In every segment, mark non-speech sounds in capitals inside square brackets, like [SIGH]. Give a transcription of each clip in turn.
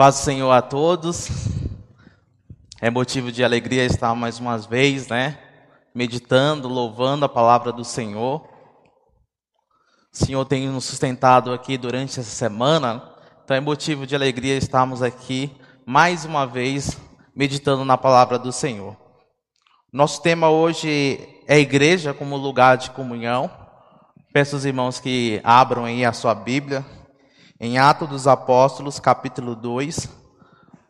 Paz do Senhor a todos. É motivo de alegria estar mais uma vez, né? Meditando, louvando a palavra do Senhor. O Senhor tem nos sustentado aqui durante essa semana, então é motivo de alegria estarmos aqui mais uma vez meditando na palavra do Senhor. Nosso tema hoje é igreja como lugar de comunhão. Peço aos irmãos que abram aí a sua Bíblia em Atos dos Apóstolos, capítulo 2,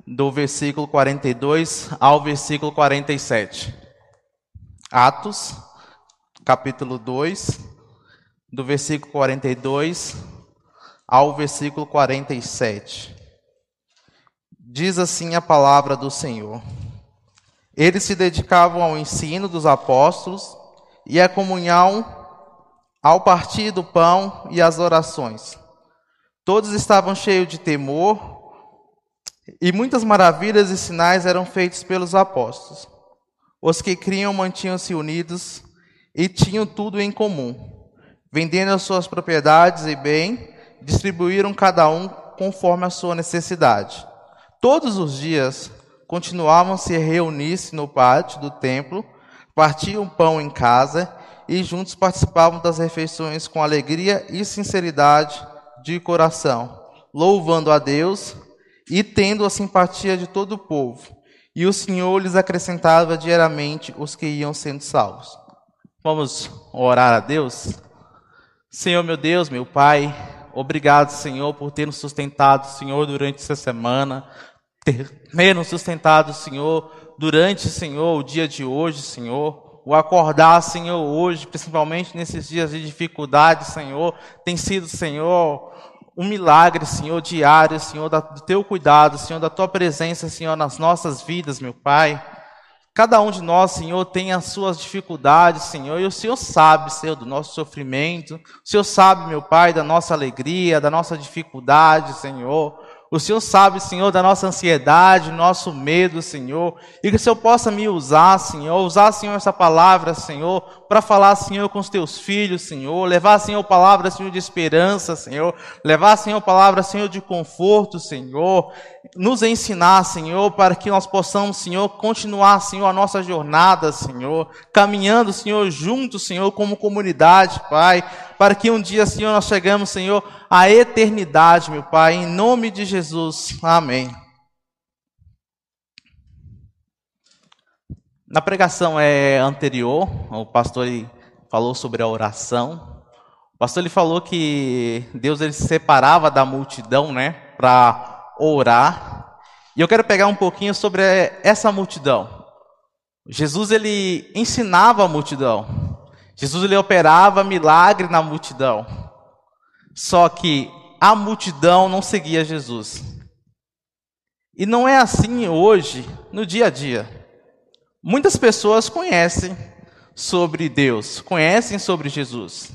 do versículo 42 ao versículo 47. Atos, capítulo 2, do versículo 42 ao versículo 47. Diz assim a palavra do Senhor. Eles se dedicavam ao ensino dos apóstolos e à comunhão, ao partir do pão e às orações. Todos estavam cheios de temor, e muitas maravilhas e sinais eram feitos pelos apóstolos. Os que criam mantinham-se unidos e tinham tudo em comum. Vendendo as suas propriedades e bem, distribuíram cada um conforme a sua necessidade. Todos os dias continuavam se reunir-se no pátio do templo, partiam pão em casa e juntos participavam das refeições com alegria e sinceridade de coração, louvando a Deus e tendo a simpatia de todo o povo. E o Senhor lhes acrescentava diariamente os que iam sendo salvos. Vamos orar a Deus? Senhor, meu Deus, meu Pai, obrigado, Senhor, por ter nos sustentado, Senhor, durante essa semana, ter nos sustentado, Senhor, durante, Senhor, o dia de hoje, Senhor o acordar, Senhor, hoje, principalmente nesses dias de dificuldade, Senhor, tem sido, Senhor, um milagre, Senhor, diário, Senhor, do teu cuidado, Senhor, da tua presença, Senhor, nas nossas vidas, meu Pai. Cada um de nós, Senhor, tem as suas dificuldades, Senhor, e o Senhor sabe, Senhor, do nosso sofrimento. O Senhor sabe, meu Pai, da nossa alegria, da nossa dificuldade, Senhor. O Senhor sabe, Senhor, da nossa ansiedade, nosso medo, Senhor. E que o Senhor possa me usar, Senhor, usar, Senhor, essa palavra, Senhor, para falar, Senhor, com os teus filhos, Senhor. Levar, Senhor, palavra, Senhor, de esperança, Senhor. Levar, Senhor, palavra, Senhor, de conforto, Senhor. Nos ensinar, Senhor, para que nós possamos, Senhor, continuar, Senhor, a nossa jornada, Senhor. Caminhando, Senhor, juntos, Senhor, como comunidade, Pai para que um dia, Senhor, nós chegamos, Senhor, à eternidade, meu Pai, em nome de Jesus. Amém. Na pregação é, anterior, o pastor falou sobre a oração. O pastor ele falou que Deus ele se separava da multidão, né, para orar. E eu quero pegar um pouquinho sobre essa multidão. Jesus ele ensinava a multidão. Jesus ele operava milagre na multidão. Só que a multidão não seguia Jesus. E não é assim hoje, no dia a dia. Muitas pessoas conhecem sobre Deus, conhecem sobre Jesus.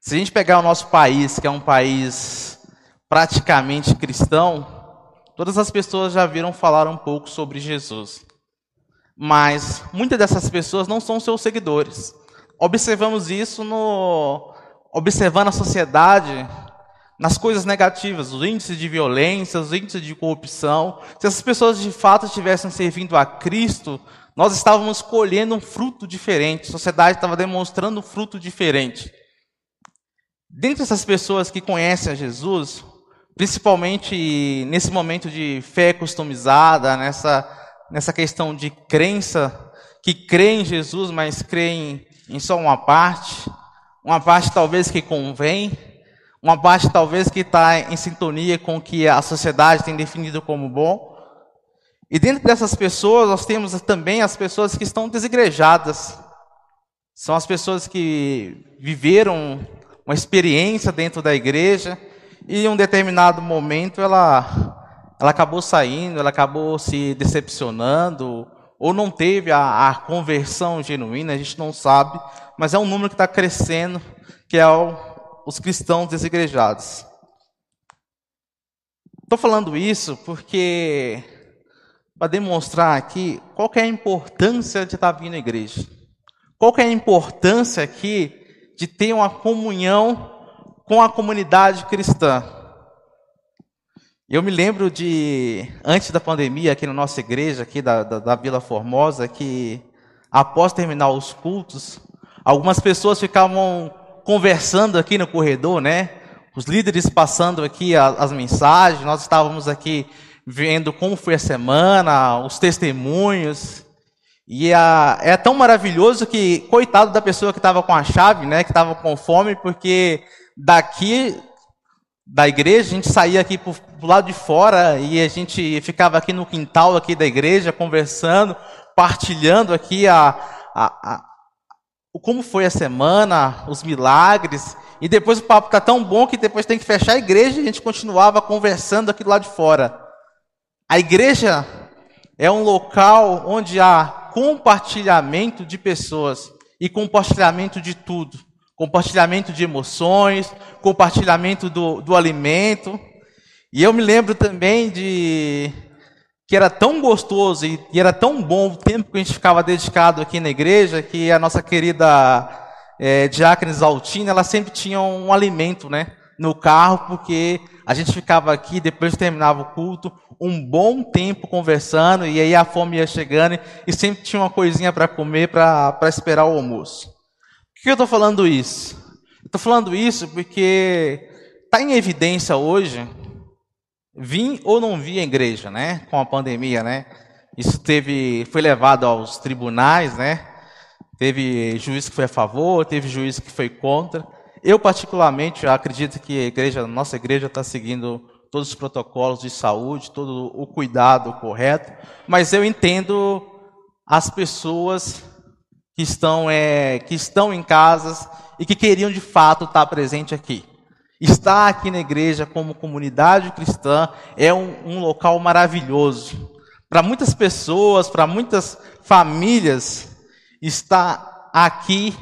Se a gente pegar o nosso país, que é um país praticamente cristão, todas as pessoas já viram falar um pouco sobre Jesus. Mas muitas dessas pessoas não são seus seguidores observamos isso no observando a sociedade nas coisas negativas, os índices de violência, os índices de corrupção. Se essas pessoas de fato estivessem servindo a Cristo, nós estávamos colhendo um fruto diferente, a sociedade estava demonstrando um fruto diferente. Dentre essas pessoas que conhecem a Jesus, principalmente nesse momento de fé customizada, nessa, nessa questão de crença, que crê em Jesus, mas crê em em só uma parte, uma parte talvez que convém, uma parte talvez que está em sintonia com o que a sociedade tem definido como bom. E dentro dessas pessoas, nós temos também as pessoas que estão desigrejadas. São as pessoas que viveram uma experiência dentro da igreja e em um determinado momento ela, ela acabou saindo, ela acabou se decepcionando, ou não teve a, a conversão genuína, a gente não sabe, mas é um número que está crescendo, que é o, os cristãos desigrejados. Estou falando isso porque para demonstrar aqui qual é a importância de estar tá vindo à igreja. Qual é a importância aqui de ter uma comunhão com a comunidade cristã. Eu me lembro de, antes da pandemia, aqui na nossa igreja, aqui da, da, da Vila Formosa, que após terminar os cultos, algumas pessoas ficavam conversando aqui no corredor, né? Os líderes passando aqui as, mensagens, nós estávamos aqui vendo como foi a semana, os testemunhos. E a, é tão maravilhoso que, coitado da pessoa que estava com a chave, né, que estava com fome, porque daqui da igreja, a gente saía aqui para o lado de fora e a gente ficava aqui no quintal aqui da igreja, conversando, partilhando aqui a, a, a como foi a semana, os milagres. E depois o papo está tão bom que depois tem que fechar a igreja e a gente continuava conversando aqui do lado de fora. A igreja é um local onde há compartilhamento de pessoas e compartilhamento de tudo. Compartilhamento de emoções, compartilhamento do, do alimento. E eu me lembro também de que era tão gostoso e, e era tão bom o tempo que a gente ficava dedicado aqui na igreja, que a nossa querida é, Diácones Altina, ela sempre tinha um alimento, né? No carro, porque a gente ficava aqui, depois terminava o culto, um bom tempo conversando, e aí a fome ia chegando, e sempre tinha uma coisinha para comer, para esperar o almoço. Por que eu estou falando isso? Estou falando isso porque está em evidência hoje, vim ou não vi a igreja, né? Com a pandemia, né? Isso teve, foi levado aos tribunais, né? Teve juiz que foi a favor, teve juiz que foi contra. Eu, particularmente, acredito que a igreja, nossa igreja está seguindo todos os protocolos de saúde, todo o cuidado correto, mas eu entendo as pessoas que estão, é, que estão em casas e que queriam de fato estar presente aqui. Estar aqui na igreja como comunidade cristã é um, um local maravilhoso. Para muitas pessoas, para muitas famílias, estar aqui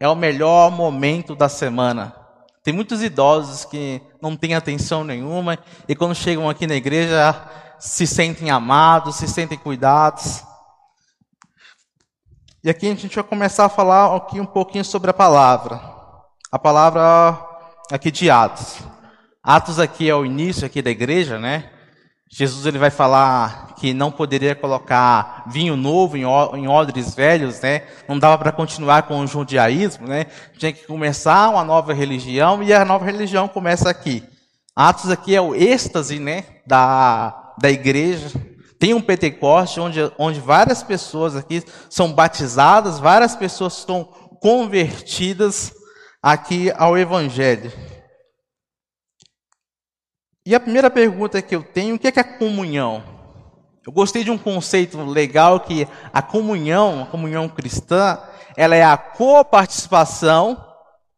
é o melhor momento da semana. Tem muitos idosos que não têm atenção nenhuma e quando chegam aqui na igreja se sentem amados, se sentem cuidados. E aqui a gente vai começar a falar aqui um pouquinho sobre a palavra. A palavra aqui de Atos. Atos aqui é o início aqui da igreja, né? Jesus ele vai falar que não poderia colocar vinho novo em, em odres velhos, né? Não dava para continuar com o judaísmo, né? Tinha que começar uma nova religião e a nova religião começa aqui. Atos aqui é o êxtase, né? Da, da igreja. Tem um Pentecoste onde, onde várias pessoas aqui são batizadas, várias pessoas estão convertidas aqui ao Evangelho. E a primeira pergunta que eu tenho, o que é, que é comunhão? Eu gostei de um conceito legal que a comunhão, a comunhão cristã, ela é a coparticipação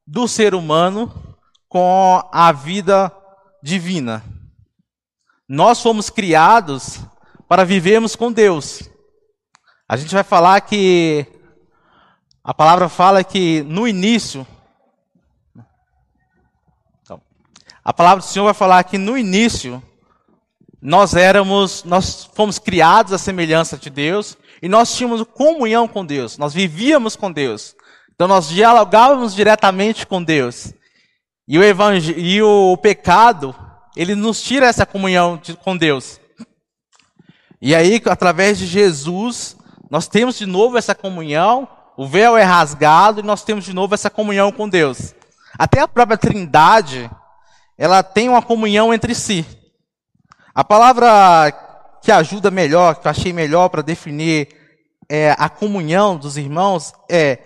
do ser humano com a vida divina. Nós fomos criados para vivermos com Deus. A gente vai falar que a palavra fala que no início A palavra do Senhor vai falar que no início nós éramos, nós fomos criados à semelhança de Deus e nós tínhamos comunhão com Deus, nós vivíamos com Deus. Então nós dialogávamos diretamente com Deus. E o, evangel... e o pecado, ele nos tira essa comunhão de... com Deus. E aí, através de Jesus, nós temos de novo essa comunhão, o véu é rasgado e nós temos de novo essa comunhão com Deus. Até a própria Trindade, ela tem uma comunhão entre si. A palavra que ajuda melhor, que eu achei melhor para definir é, a comunhão dos irmãos é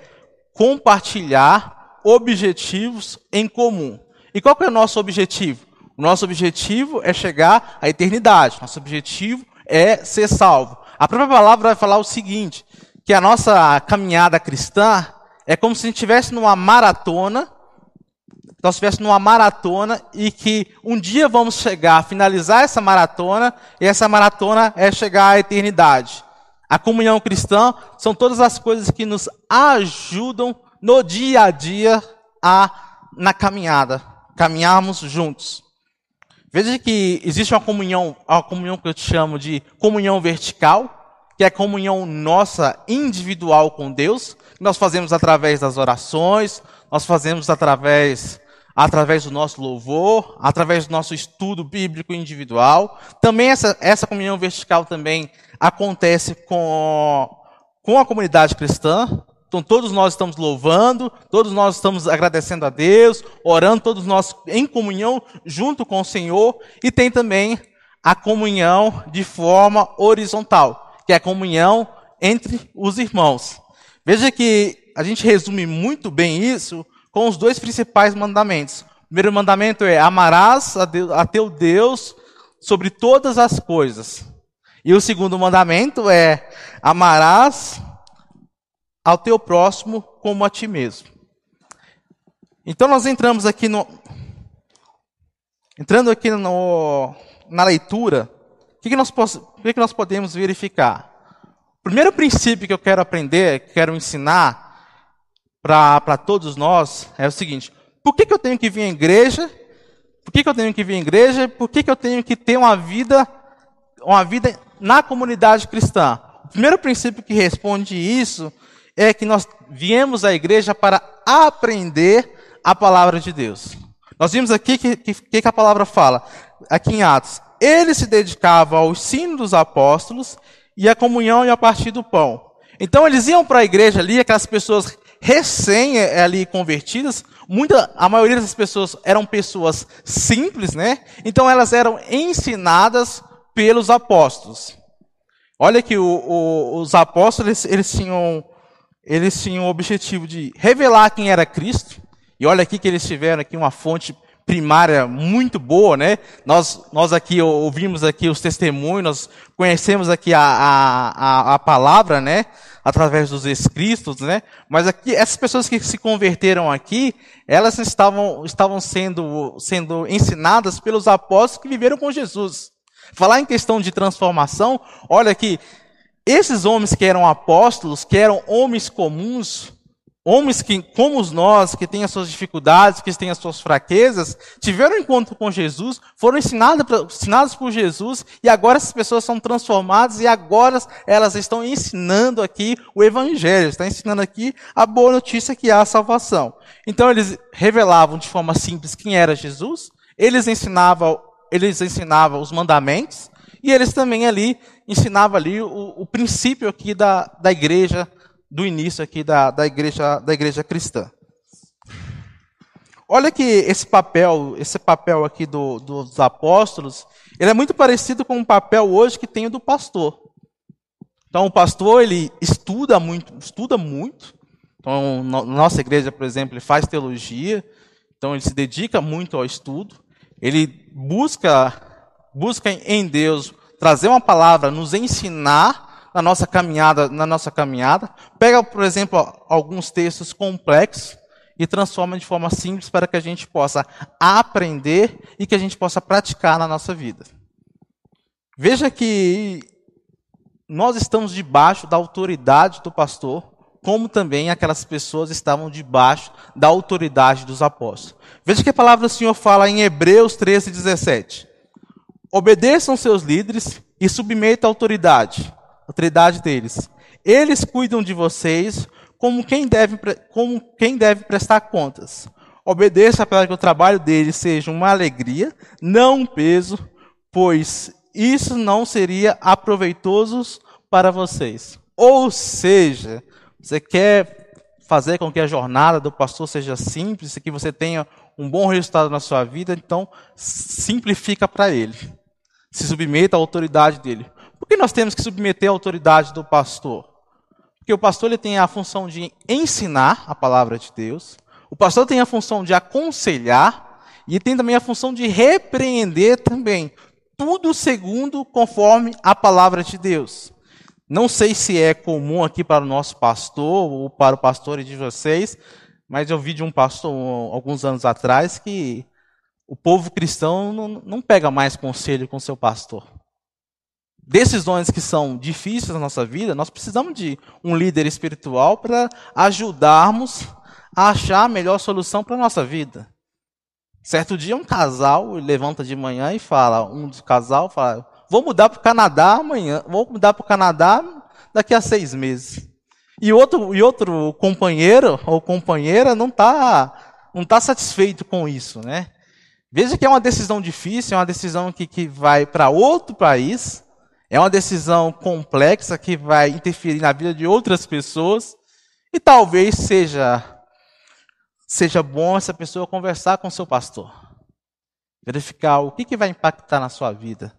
compartilhar objetivos em comum. E qual é o nosso objetivo? O nosso objetivo é chegar à eternidade. Nosso objetivo é ser salvo. A própria palavra vai falar o seguinte: que a nossa caminhada cristã é como se a gente estivesse numa maratona nós estivéssemos numa maratona e que um dia vamos chegar, finalizar essa maratona, e essa maratona é chegar à eternidade. A comunhão cristã são todas as coisas que nos ajudam no dia a dia a na caminhada, caminharmos juntos. Veja que existe uma comunhão, uma comunhão que eu te chamo de comunhão vertical, que é a comunhão nossa individual com Deus, que nós fazemos através das orações, nós fazemos através através do nosso louvor, através do nosso estudo bíblico individual. Também essa, essa comunhão vertical também acontece com, com a comunidade cristã. Então todos nós estamos louvando, todos nós estamos agradecendo a Deus, orando, todos nós em comunhão junto com o Senhor. E tem também a comunhão de forma horizontal, que é a comunhão entre os irmãos. Veja que a gente resume muito bem isso com os dois principais mandamentos. O primeiro mandamento é: amarás a, Deus, a teu Deus sobre todas as coisas. E o segundo mandamento é: amarás ao teu próximo como a ti mesmo. Então nós entramos aqui no entrando aqui no, na leitura, o que, que, nós, o que, que nós podemos verificar? O primeiro princípio que eu quero aprender, que quero ensinar, para todos nós é o seguinte: por que, que eu tenho que vir à igreja? Por que, que eu tenho que vir à igreja? Por que, que eu tenho que ter uma vida, uma vida na comunidade cristã? O primeiro princípio que responde isso é que nós viemos à igreja para aprender a palavra de Deus. Nós vimos aqui que, que, que a palavra fala, aqui em Atos. Ele se dedicava ao ensino dos apóstolos e à comunhão e a partir do pão. Então eles iam para a igreja ali, aquelas pessoas recém é, ali convertidas, muita, a maioria dessas pessoas eram pessoas simples, né? Então elas eram ensinadas pelos apóstolos. Olha que o, o, os apóstolos eles tinham eles tinham o objetivo de revelar quem era Cristo. E olha aqui que eles tiveram aqui uma fonte primária muito boa, né? Nós, nós aqui ouvimos aqui os testemunhos, nós conhecemos aqui a, a, a, palavra, né? através dos escritos, né? Mas aqui, essas pessoas que se converteram aqui, elas estavam, estavam sendo, sendo ensinadas pelos apóstolos que viveram com Jesus. Falar em questão de transformação, olha que esses homens que eram apóstolos, que eram homens comuns, Homens que, como nós, que têm as suas dificuldades, que têm as suas fraquezas, tiveram um encontro com Jesus, foram ensinados, ensinados por Jesus, e agora essas pessoas são transformadas, e agora elas estão ensinando aqui o Evangelho, estão ensinando aqui a boa notícia que há a salvação. Então eles revelavam de forma simples quem era Jesus, eles ensinavam, eles ensinavam os mandamentos, e eles também ali ensinavam ali o, o princípio aqui da, da igreja do início aqui da, da, igreja, da igreja cristã. Olha que esse papel, esse papel aqui do, dos apóstolos, ele é muito parecido com o papel hoje que tem o do pastor. Então o pastor ele estuda muito, estuda muito. Então nossa igreja, por exemplo, ele faz teologia. Então ele se dedica muito ao estudo. Ele busca busca em Deus trazer uma palavra, nos ensinar na nossa caminhada, na nossa caminhada. Pega, por exemplo, alguns textos complexos e transforma de forma simples para que a gente possa aprender e que a gente possa praticar na nossa vida. Veja que nós estamos debaixo da autoridade do pastor, como também aquelas pessoas estavam debaixo da autoridade dos apóstolos. Veja que a palavra do Senhor fala em Hebreus 13, 17. Obedeçam seus líderes e submetam a autoridade autoridade deles. Eles cuidam de vocês como quem deve, como quem deve prestar contas. Obedeça para que o trabalho deles seja uma alegria, não um peso, pois isso não seria aproveitoso para vocês. Ou seja, você quer fazer com que a jornada do pastor seja simples, que você tenha um bom resultado na sua vida, então simplifica para ele. Se submeta à autoridade dele. Por que nós temos que submeter a autoridade do pastor? Porque o pastor ele tem a função de ensinar a palavra de Deus, o pastor tem a função de aconselhar e tem também a função de repreender também, tudo segundo conforme a palavra de Deus. Não sei se é comum aqui para o nosso pastor ou para o pastor de vocês, mas eu vi de um pastor alguns anos atrás que o povo cristão não, não pega mais conselho com seu pastor decisões que são difíceis na nossa vida, nós precisamos de um líder espiritual para ajudarmos a achar a melhor solução para a nossa vida. Certo dia, um casal levanta de manhã e fala, um dos casal fala, vou mudar para o Canadá amanhã, vou mudar para o Canadá daqui a seis meses. E outro, e outro companheiro ou companheira não está não está satisfeito com isso, né? Veja que é uma decisão difícil, é uma decisão que, que vai para outro país, é uma decisão complexa que vai interferir na vida de outras pessoas, e talvez seja seja bom essa pessoa conversar com seu pastor, verificar o que, que vai impactar na sua vida.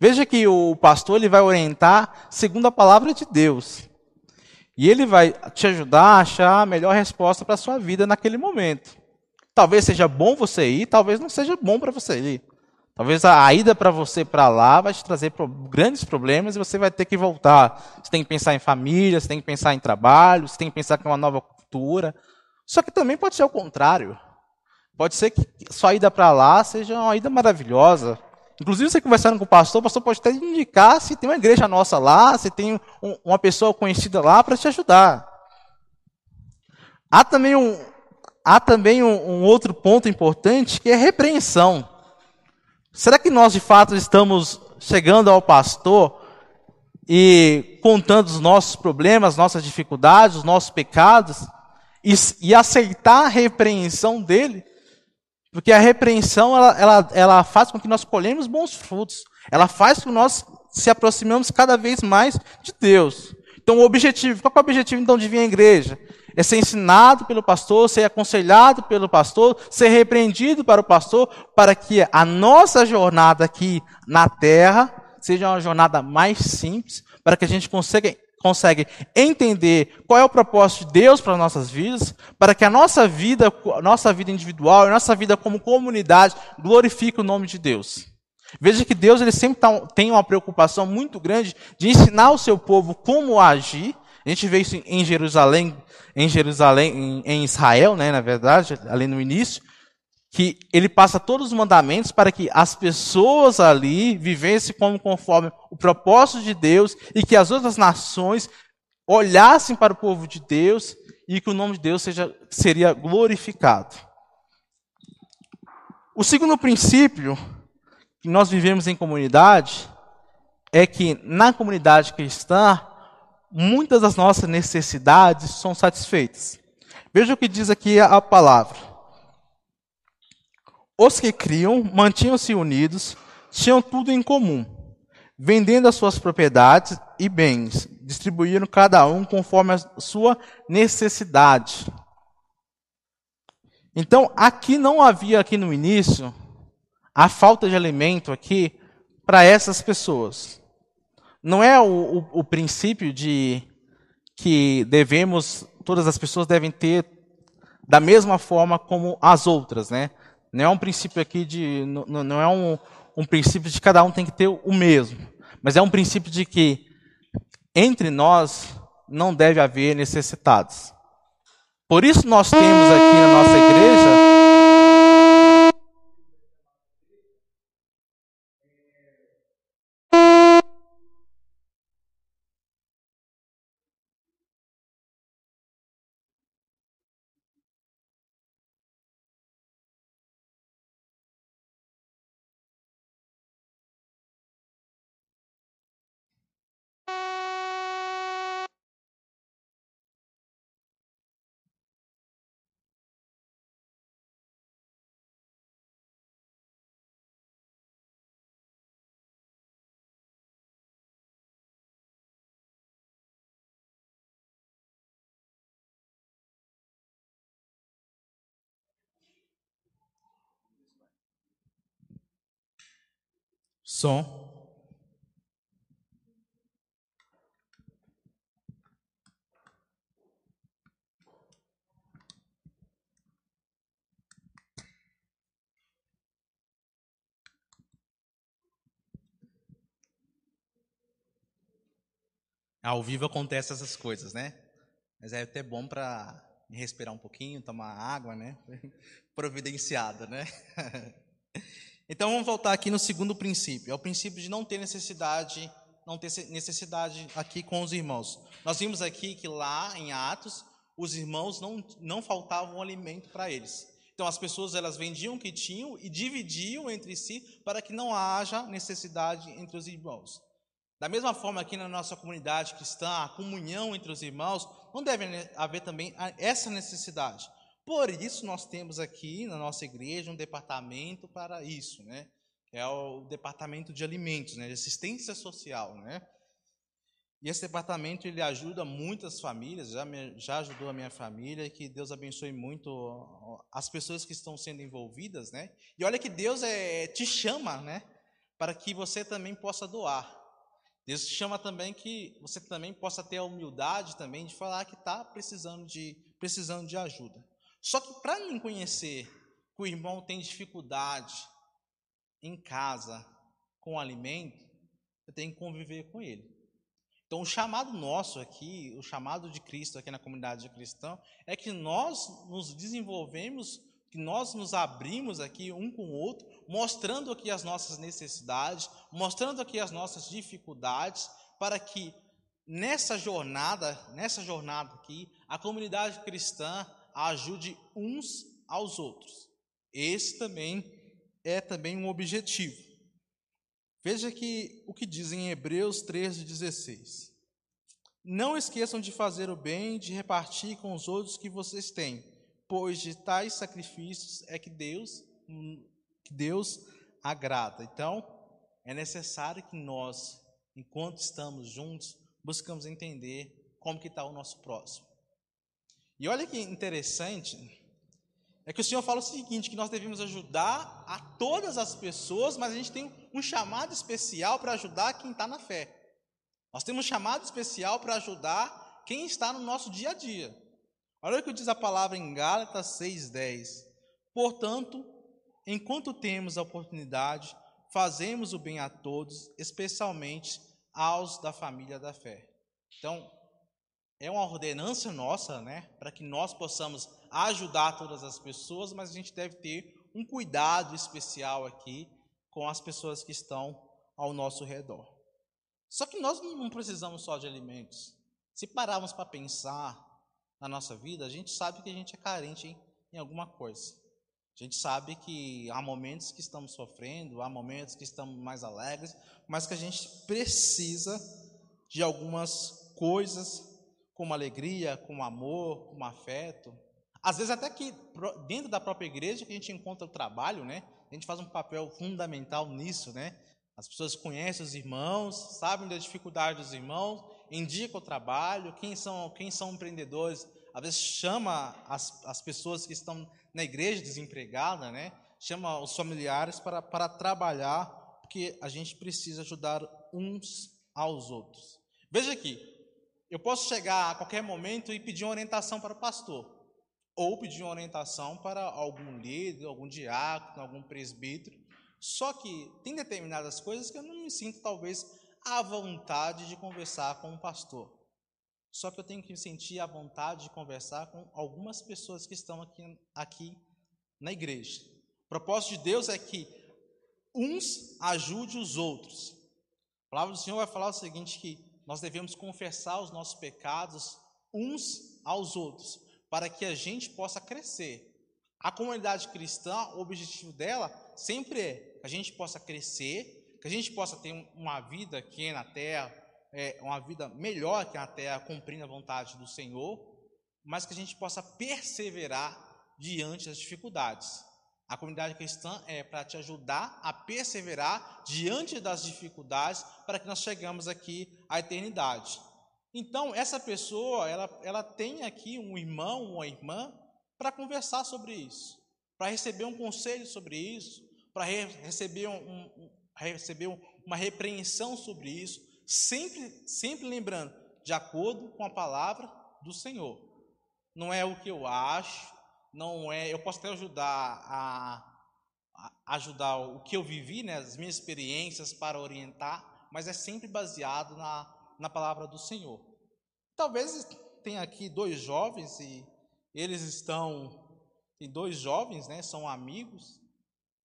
Veja que o pastor ele vai orientar segundo a palavra de Deus. E ele vai te ajudar a achar a melhor resposta para a sua vida naquele momento. Talvez seja bom você ir, talvez não seja bom para você ir. Talvez a ida para você para lá vai te trazer grandes problemas e você vai ter que voltar. Você tem que pensar em família, você tem que pensar em trabalho, você tem que pensar em uma nova cultura. Só que também pode ser o contrário. Pode ser que sua ida para lá seja uma ida maravilhosa. Inclusive, você conversando com o pastor, o pastor pode até indicar se tem uma igreja nossa lá, se tem um, uma pessoa conhecida lá para te ajudar. Há também, um, há também um, um outro ponto importante que é repreensão. Será que nós de fato estamos chegando ao pastor e contando os nossos problemas, nossas dificuldades, os nossos pecados e, e aceitar a repreensão dele? Porque a repreensão, ela, ela, ela faz com que nós colhemos bons frutos. Ela faz com que nós se aproximemos cada vez mais de Deus. Então, o objetivo, qual é o objetivo então de vir à igreja? É ser ensinado pelo pastor, ser aconselhado pelo pastor, ser repreendido para o pastor, para que a nossa jornada aqui na terra seja uma jornada mais simples, para que a gente consiga consegue entender qual é o propósito de Deus para as nossas vidas, para que a nossa vida, a nossa vida individual, a nossa vida como comunidade glorifique o nome de Deus. Veja que Deus ele sempre tá, tem uma preocupação muito grande de ensinar o seu povo como agir. A gente vê isso em Jerusalém, em Jerusalém, em, Israel, né, na verdade, ali no início, que ele passa todos os mandamentos para que as pessoas ali vivessem como conforme o propósito de Deus e que as outras nações olhassem para o povo de Deus e que o nome de Deus seja, seria glorificado. O segundo princípio que nós vivemos em comunidade é que na comunidade cristã muitas das nossas necessidades são satisfeitas. Veja o que diz aqui a palavra. Os que criam mantinham-se unidos, tinham tudo em comum, vendendo as suas propriedades e bens, distribuíram cada um conforme a sua necessidade. Então, aqui não havia aqui no início a falta de alimento aqui para essas pessoas. Não é o, o, o princípio de que devemos, todas as pessoas devem ter da mesma forma como as outras, né? Não é um princípio aqui de. Não, não é um, um princípio de cada um tem que ter o mesmo. Mas é um princípio de que entre nós não deve haver necessitados. Por isso nós temos aqui na nossa igreja Som. Ao vivo acontece essas coisas, né? Mas é até bom para respirar um pouquinho, tomar água, né? [LAUGHS] Providenciada, né? [LAUGHS] Então vamos voltar aqui no segundo princípio, é o princípio de não ter necessidade, não ter necessidade aqui com os irmãos. Nós vimos aqui que lá em Atos, os irmãos não, não faltavam alimento para eles. Então as pessoas elas vendiam o que tinham e dividiam entre si para que não haja necessidade entre os irmãos. Da mesma forma aqui na nossa comunidade cristã, a comunhão entre os irmãos, não deve haver também essa necessidade. Por isso nós temos aqui na nossa igreja um departamento para isso, né? É o departamento de alimentos, né? De assistência social, né? E esse departamento ele ajuda muitas famílias, já, me, já ajudou a minha família, e que Deus abençoe muito as pessoas que estão sendo envolvidas, né? E olha que Deus é, te chama, né? Para que você também possa doar. Deus te chama também que você também possa ter a humildade também de falar que está precisando de, precisando de ajuda. Só que para mim conhecer que o irmão tem dificuldade em casa com alimento, eu tenho que conviver com ele. Então, o chamado nosso aqui, o chamado de Cristo aqui na comunidade cristã, é que nós nos desenvolvemos, que nós nos abrimos aqui um com o outro, mostrando aqui as nossas necessidades, mostrando aqui as nossas dificuldades, para que nessa jornada, nessa jornada aqui, a comunidade cristã ajude uns aos outros. Esse também é também um objetivo. Veja que o que diz em Hebreus 13,16. Não esqueçam de fazer o bem, de repartir com os outros que vocês têm, pois de tais sacrifícios é que Deus, que Deus agrada. Então, é necessário que nós, enquanto estamos juntos, buscamos entender como que está o nosso próximo. E olha que interessante, é que o Senhor fala o seguinte, que nós devemos ajudar a todas as pessoas, mas a gente tem um chamado especial para ajudar quem está na fé. Nós temos um chamado especial para ajudar quem está no nosso dia a dia. Olha o que diz a palavra em Gálatas 6,10. Portanto, enquanto temos a oportunidade, fazemos o bem a todos, especialmente aos da família da fé. Então, é uma ordenança nossa, né, para que nós possamos ajudar todas as pessoas, mas a gente deve ter um cuidado especial aqui com as pessoas que estão ao nosso redor. Só que nós não precisamos só de alimentos. Se pararmos para pensar na nossa vida, a gente sabe que a gente é carente em, alguma coisa. A gente sabe que há momentos que estamos sofrendo, há momentos que estamos mais alegres, mas que a gente precisa de algumas coisas como alegria, como amor, como afeto. Às vezes até que dentro da própria igreja que a gente encontra o trabalho, né? A gente faz um papel fundamental nisso, né? As pessoas conhecem os irmãos, sabem da dificuldade dos irmãos, indicam o trabalho, quem são, quem são empreendedores, às vezes chama as, as pessoas que estão na igreja desempregadas, né? Chama os familiares para, para trabalhar, porque a gente precisa ajudar uns aos outros. Veja aqui, eu posso chegar a qualquer momento e pedir uma orientação para o pastor, ou pedir uma orientação para algum líder, algum diácono, algum presbítero. Só que tem determinadas coisas que eu não me sinto, talvez, à vontade de conversar com o pastor. Só que eu tenho que sentir a vontade de conversar com algumas pessoas que estão aqui, aqui na igreja. O propósito de Deus é que uns ajude os outros. A palavra do Senhor vai falar o seguinte: que nós devemos confessar os nossos pecados uns aos outros, para que a gente possa crescer. A comunidade cristã, o objetivo dela sempre é que a gente possa crescer, que a gente possa ter uma vida aqui na terra, é, uma vida melhor aqui na terra, cumprindo a vontade do Senhor, mas que a gente possa perseverar diante das dificuldades. A comunidade cristã é para te ajudar a perseverar diante das dificuldades para que nós chegamos aqui à eternidade. Então, essa pessoa, ela, ela tem aqui um irmão, uma irmã, para conversar sobre isso, para receber um conselho sobre isso, para re, receber, um, um, receber uma repreensão sobre isso, sempre, sempre lembrando, de acordo com a palavra do Senhor. Não é o que eu acho, não é. Eu posso até ajudar a, a ajudar o que eu vivi, né, as minhas experiências para orientar, mas é sempre baseado na, na palavra do Senhor. Talvez tenha aqui dois jovens e eles estão tem dois jovens, né, são amigos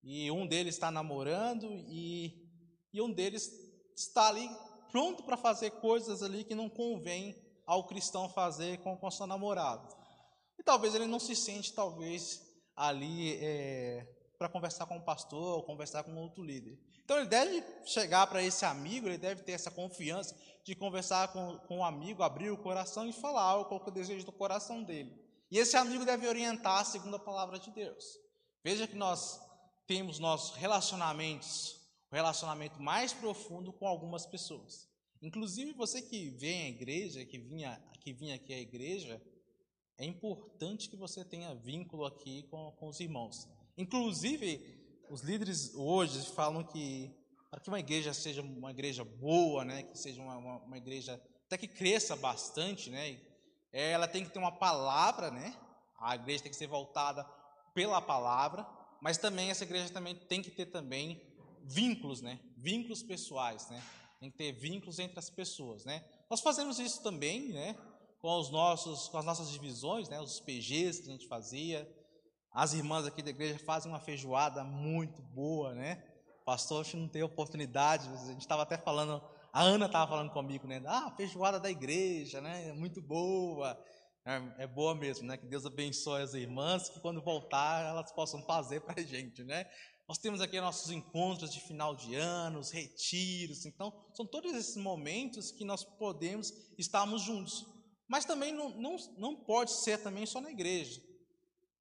e um deles está namorando e, e um deles está ali pronto para fazer coisas ali que não convém ao cristão fazer com, com seu namorado. Talvez ele não se sente, talvez, ali é, para conversar com o pastor ou conversar com outro líder. Então ele deve chegar para esse amigo, ele deve ter essa confiança de conversar com, com o amigo, abrir o coração e falar qual é o desejo do coração dele. E esse amigo deve orientar segundo a palavra de Deus. Veja que nós temos nossos relacionamentos, o relacionamento mais profundo com algumas pessoas. Inclusive você que vem à igreja, que vinha, que vinha aqui à igreja, é importante que você tenha vínculo aqui com, com os irmãos. Inclusive, os líderes hoje falam que para que uma igreja seja uma igreja boa, né, que seja uma, uma, uma igreja até que cresça bastante, né, ela tem que ter uma palavra, né, a igreja tem que ser voltada pela palavra, mas também essa igreja também tem que ter também vínculos, né, vínculos pessoais, né, tem que ter vínculos entre as pessoas, né. Nós fazemos isso também, né, com os nossos, com as nossas divisões, né, os PGs que a gente fazia. As irmãs aqui da igreja fazem uma feijoada muito boa, né? Pastor, acho que não tem oportunidade. A gente estava até falando, a Ana estava falando comigo, né? Ah, feijoada da igreja, né? É muito boa. É, é, boa mesmo, né? Que Deus abençoe as irmãs, que quando voltar elas possam fazer para a gente, né? Nós temos aqui nossos encontros de final de ano, os retiros. Então, são todos esses momentos que nós podemos estarmos juntos. Mas também não, não, não pode ser também só na igreja.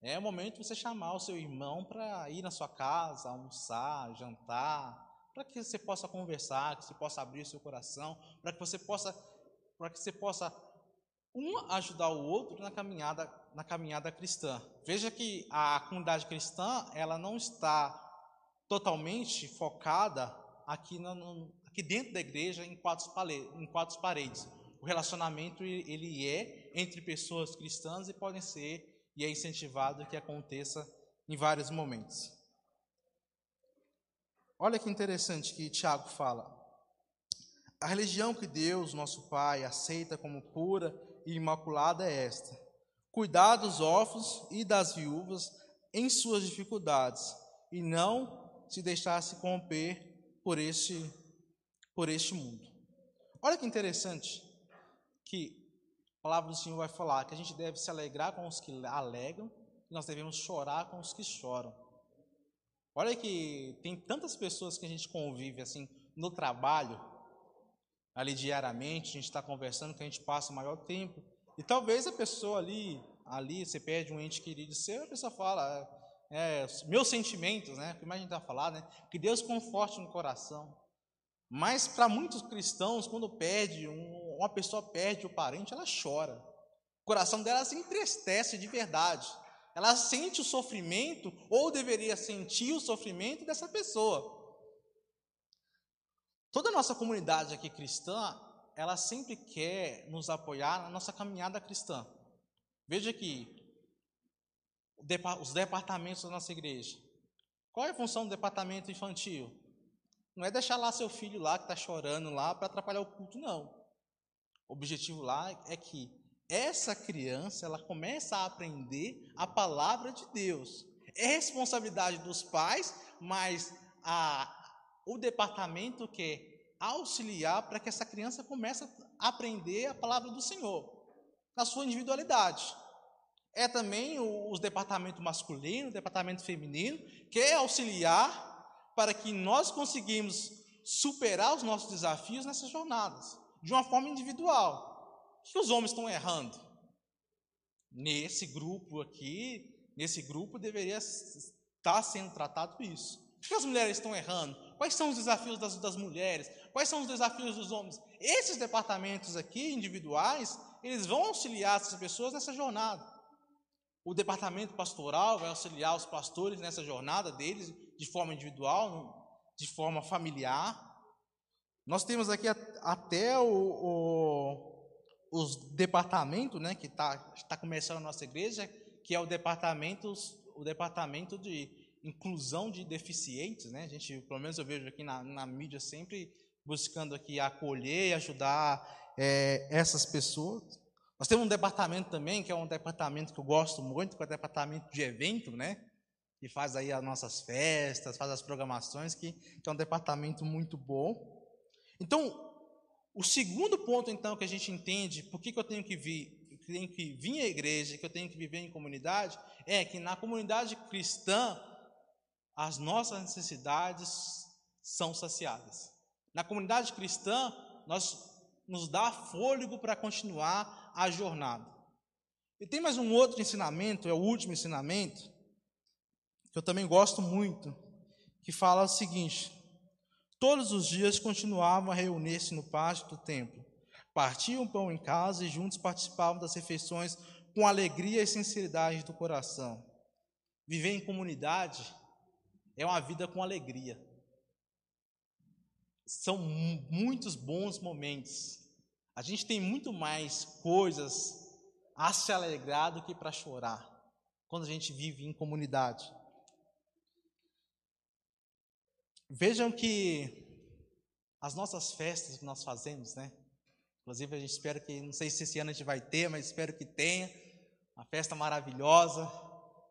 É o momento de você chamar o seu irmão para ir na sua casa, almoçar, jantar, para que você possa conversar, que você possa abrir o seu coração, para que você possa, para que você possa um ajudar o outro na caminhada, na caminhada cristã. Veja que a comunidade cristã ela não está totalmente focada aqui, no, aqui dentro da igreja em quatro, em quatro paredes. O relacionamento ele é entre pessoas cristãs e podem ser e é incentivado que aconteça em vários momentos. Olha que interessante que Tiago fala. A religião que Deus, nosso Pai, aceita como pura e imaculada é esta: cuidar dos órfãos e das viúvas em suas dificuldades e não se deixar-se corromper por este, por este mundo. Olha que interessante que a palavra do Senhor vai falar que a gente deve se alegrar com os que alegram e nós devemos chorar com os que choram. Olha que tem tantas pessoas que a gente convive assim no trabalho, ali diariamente, a gente está conversando, que a gente passa o maior tempo. E talvez a pessoa ali, ali, você perde um ente querido seu, a pessoa fala, é, meus sentimentos, né? Mais a gente está falando, né? Que Deus conforte no coração. Mas para muitos cristãos, quando perde, um, uma pessoa perde o parente, ela chora. O coração dela se entristece de verdade. Ela sente o sofrimento, ou deveria sentir o sofrimento dessa pessoa. Toda a nossa comunidade aqui cristã, ela sempre quer nos apoiar na nossa caminhada cristã. Veja que os departamentos da nossa igreja. Qual é a função do departamento infantil? Não é deixar lá seu filho lá que está chorando lá para atrapalhar o culto, não. O objetivo lá é que essa criança ela começa a aprender a palavra de Deus. É responsabilidade dos pais, mas a, o departamento quer auxiliar para que essa criança comece a aprender a palavra do Senhor na sua individualidade. É também os departamentos masculino, o departamento feminino, quer auxiliar para que nós conseguimos superar os nossos desafios nessas jornadas, de uma forma individual. O que os homens estão errando? Nesse grupo aqui, nesse grupo deveria estar sendo tratado isso. O que as mulheres estão errando? Quais são os desafios das, das mulheres? Quais são os desafios dos homens? Esses departamentos aqui, individuais, eles vão auxiliar essas pessoas nessa jornada. O departamento pastoral vai auxiliar os pastores nessa jornada deles de forma individual, de forma familiar. Nós temos aqui até o, o, os departamentos, né, que está tá começando a nossa igreja, que é o departamento, o departamento de inclusão de deficientes, né? A gente, pelo menos eu vejo aqui na, na mídia sempre buscando aqui acolher e ajudar é, essas pessoas. Nós temos um departamento também, que é um departamento que eu gosto muito, que é o departamento de evento, né? Que faz aí as nossas festas, faz as programações, que, que é um departamento muito bom. Então, o segundo ponto, então, que a gente entende, por que, que eu tenho que vir, que tenho que vir à igreja, que eu tenho que viver em comunidade, é que na comunidade cristã, as nossas necessidades são saciadas. Na comunidade cristã, nós nos dá fôlego para continuar a jornada. E tem mais um outro ensinamento, é o último ensinamento, que eu também gosto muito, que fala o seguinte: Todos os dias continuavam a reunir-se no pátio do templo, partiam pão em casa e juntos participavam das refeições com alegria e sinceridade do coração. Viver em comunidade é uma vida com alegria. São muitos bons momentos. A gente tem muito mais coisas a se alegrar do que para chorar quando a gente vive em comunidade. Vejam que as nossas festas que nós fazemos, né? Inclusive, a gente espera que, não sei se esse ano a gente vai ter, mas espero que tenha. Uma festa maravilhosa.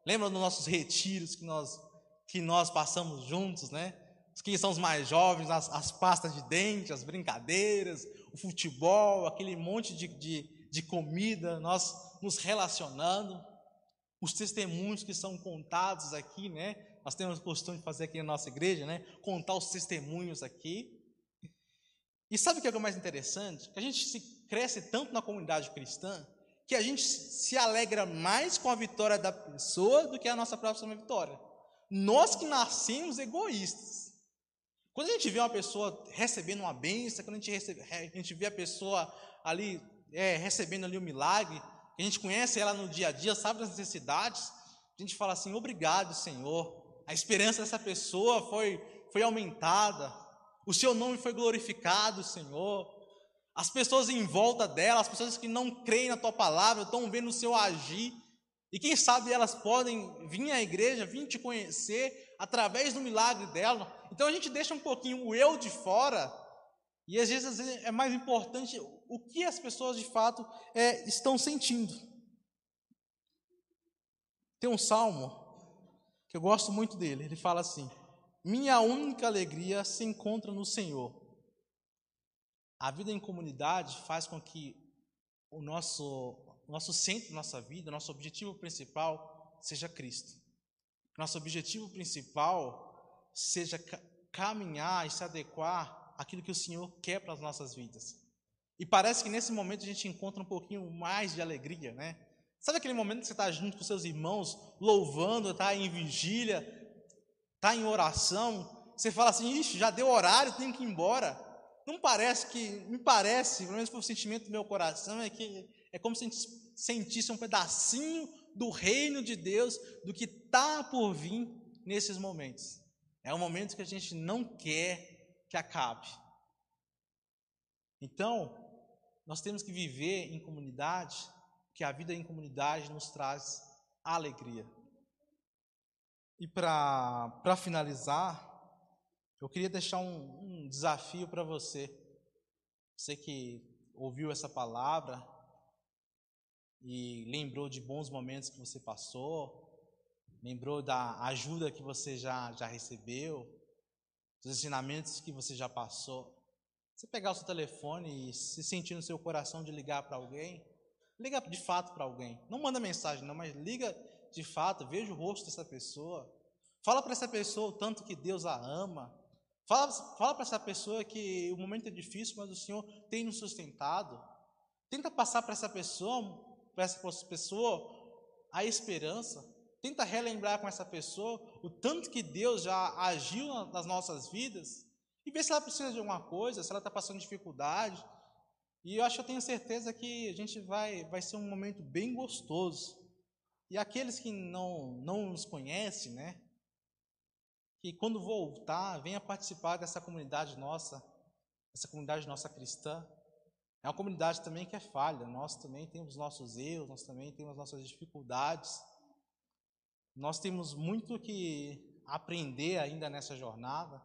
Lembra dos nossos retiros que nós, que nós passamos juntos, né? Quem são os mais jovens, as, as pastas de dente, as brincadeiras, o futebol, aquele monte de, de, de comida, nós nos relacionando, os testemunhos que são contados aqui, né? Nós temos o costume de fazer aqui na nossa igreja, né? Contar os testemunhos aqui. E sabe o que é o mais interessante? Que a gente se cresce tanto na comunidade cristã que a gente se alegra mais com a vitória da pessoa do que a nossa própria vitória. Nós que nascemos egoístas. Quando a gente vê uma pessoa recebendo uma bênção, quando a gente, recebe, a gente vê a pessoa ali é, recebendo ali um milagre, a gente conhece ela no dia a dia, sabe das necessidades, a gente fala assim: obrigado, Senhor. A esperança dessa pessoa foi, foi aumentada, o seu nome foi glorificado, Senhor. As pessoas em volta dela, as pessoas que não creem na tua palavra, estão vendo o seu agir. E quem sabe elas podem vir à igreja, vir te conhecer através do milagre dela. Então a gente deixa um pouquinho o eu de fora. E às vezes é mais importante o que as pessoas de fato é, estão sentindo. Tem um salmo que eu gosto muito dele. Ele fala assim: Minha única alegria se encontra no Senhor. A vida em comunidade faz com que o nosso, nosso centro nossa vida, nosso objetivo principal seja Cristo. Nosso objetivo principal seja caminhar e se adequar àquilo que o Senhor quer para as nossas vidas. E parece que nesse momento a gente encontra um pouquinho mais de alegria, né? Sabe aquele momento que você está junto com seus irmãos, louvando, está em vigília, está em oração, você fala assim, ixi, já deu horário, tenho que ir embora. Não parece que, me parece, pelo menos por sentimento do meu coração, é que é como se a gente sentisse um pedacinho do reino de Deus, do que está por vir nesses momentos. É um momento que a gente não quer que acabe. Então, nós temos que viver em comunidade, que a vida em comunidade nos traz alegria. E para finalizar, eu queria deixar um, um desafio para você. Você que ouviu essa palavra e lembrou de bons momentos que você passou, lembrou da ajuda que você já, já recebeu, dos ensinamentos que você já passou. Você pegar o seu telefone e se sentir no seu coração de ligar para alguém, liga de fato para alguém. Não manda mensagem, não, mas liga de fato, veja o rosto dessa pessoa. Fala para essa pessoa o tanto que Deus a ama, Fala, fala para essa pessoa que o momento é difícil, mas o Senhor tem nos sustentado. Tenta passar para essa pessoa, para essa pessoa, a esperança. Tenta relembrar com essa pessoa o tanto que Deus já agiu nas nossas vidas e ver se ela precisa de alguma coisa, se ela está passando dificuldade. E eu acho eu tenho certeza que a gente vai, vai ser um momento bem gostoso. E aqueles que não, não nos conhecem, né? que quando voltar, venha participar dessa comunidade nossa, essa comunidade nossa cristã. É uma comunidade também que é falha, nós também temos nossos erros, nós também temos nossas dificuldades. Nós temos muito que aprender ainda nessa jornada,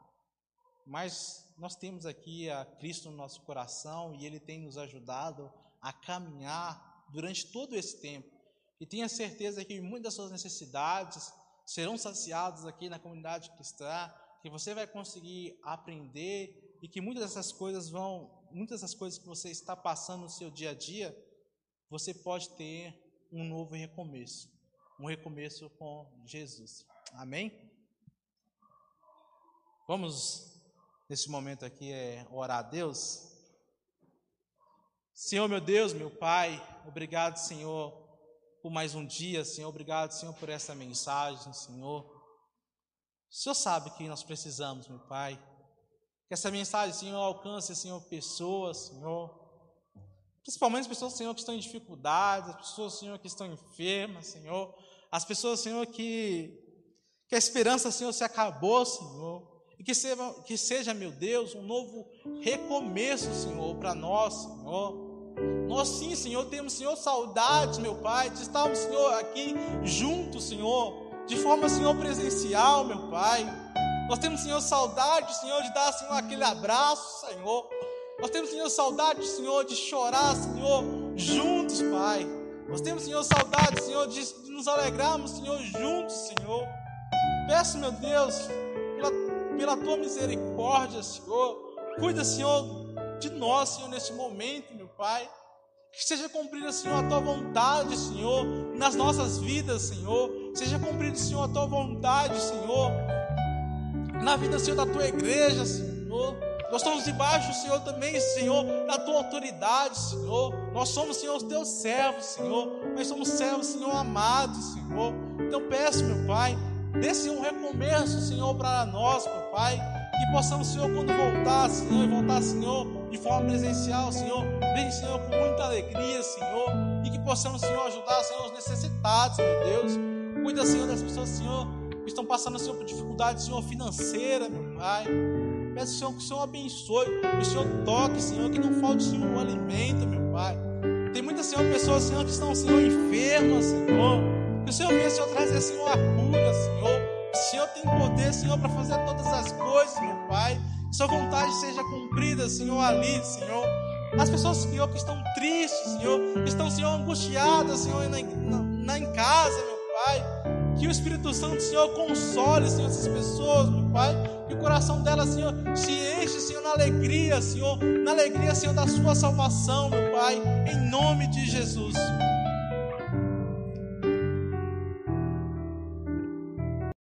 mas nós temos aqui a Cristo no nosso coração e Ele tem nos ajudado a caminhar durante todo esse tempo. E tenha certeza que muitas das suas necessidades, serão saciados aqui na comunidade cristã, que você vai conseguir aprender e que muitas dessas coisas vão, muitas dessas coisas que você está passando no seu dia a dia, você pode ter um novo recomeço, um recomeço com Jesus. Amém? Vamos nesse momento aqui é orar a Deus. Senhor meu Deus, meu Pai, obrigado, Senhor, por mais um dia, Senhor. Obrigado, Senhor, por essa mensagem, Senhor. O Senhor sabe que nós precisamos, meu Pai. Que essa mensagem, Senhor, alcance, Senhor, pessoas, Senhor. Principalmente as pessoas, Senhor, que estão em dificuldades, as pessoas, Senhor, que estão enfermas, Senhor. As pessoas, Senhor, que, que a esperança, Senhor, se acabou, Senhor. E que seja, que seja, meu Deus, um novo recomeço, Senhor, para nós, Senhor. Nós sim, Senhor, temos, Senhor, saudades, meu Pai, de estarmos, Senhor, aqui juntos, Senhor, de forma, Senhor, presencial, meu Pai. Nós temos, Senhor, saudade, Senhor, de dar, Senhor, aquele abraço, Senhor. Nós temos, Senhor, saudade, Senhor, de chorar, Senhor, juntos, Pai. Nós temos, Senhor, saudade, Senhor, de nos alegrarmos, Senhor, juntos, Senhor. Peço, meu Deus, pela, tua misericórdia, Senhor. Cuida, Senhor, de nós, Senhor, neste momento, meu Pai. Que seja cumprida, Senhor, a tua vontade, Senhor, nas nossas vidas, Senhor. Seja cumprida, Senhor, a tua vontade, Senhor, na vida, Senhor, da tua igreja, Senhor. Nós estamos debaixo, Senhor, também, Senhor, da tua autoridade, Senhor. Nós somos, Senhor, os teus servos, Senhor. Nós somos servos, Senhor, amados, Senhor. Então peço, meu Pai, Senhor, um recomeço, Senhor, para nós, meu Pai. Que possamos, Senhor, quando voltar, Senhor, e voltar, Senhor, de forma presencial, Senhor, vem, Senhor, com muita alegria, Senhor. E que possamos, Senhor, ajudar, Senhor, os necessitados, meu Deus. Cuida, Senhor, das pessoas, Senhor, que estão passando, Senhor, por dificuldade, Senhor, financeira, meu Pai. Peço, Senhor, que o Senhor abençoe, que o Senhor toque, Senhor, que não falte, Senhor, o alimento, meu Pai. Tem muitas, Senhor, pessoas, Senhor, que estão, Senhor, enfermas, Senhor. Que o Senhor venha, Senhor, trazer, Senhor, a cura, Senhor. O Senhor tem poder, Senhor, para fazer todas as coisas, meu Pai. Que Sua vontade seja cumprida, Senhor, ali, Senhor. As pessoas, Senhor, que estão tristes, Senhor, que estão, Senhor, angustiadas, Senhor, na, na, na em casa, meu Pai. Que o Espírito Santo, Senhor, console, Senhor, essas pessoas, meu Pai. Que o coração delas, Senhor, se enche, Senhor, na alegria, Senhor. Na alegria, Senhor, da sua salvação, meu Pai. Em nome de Jesus.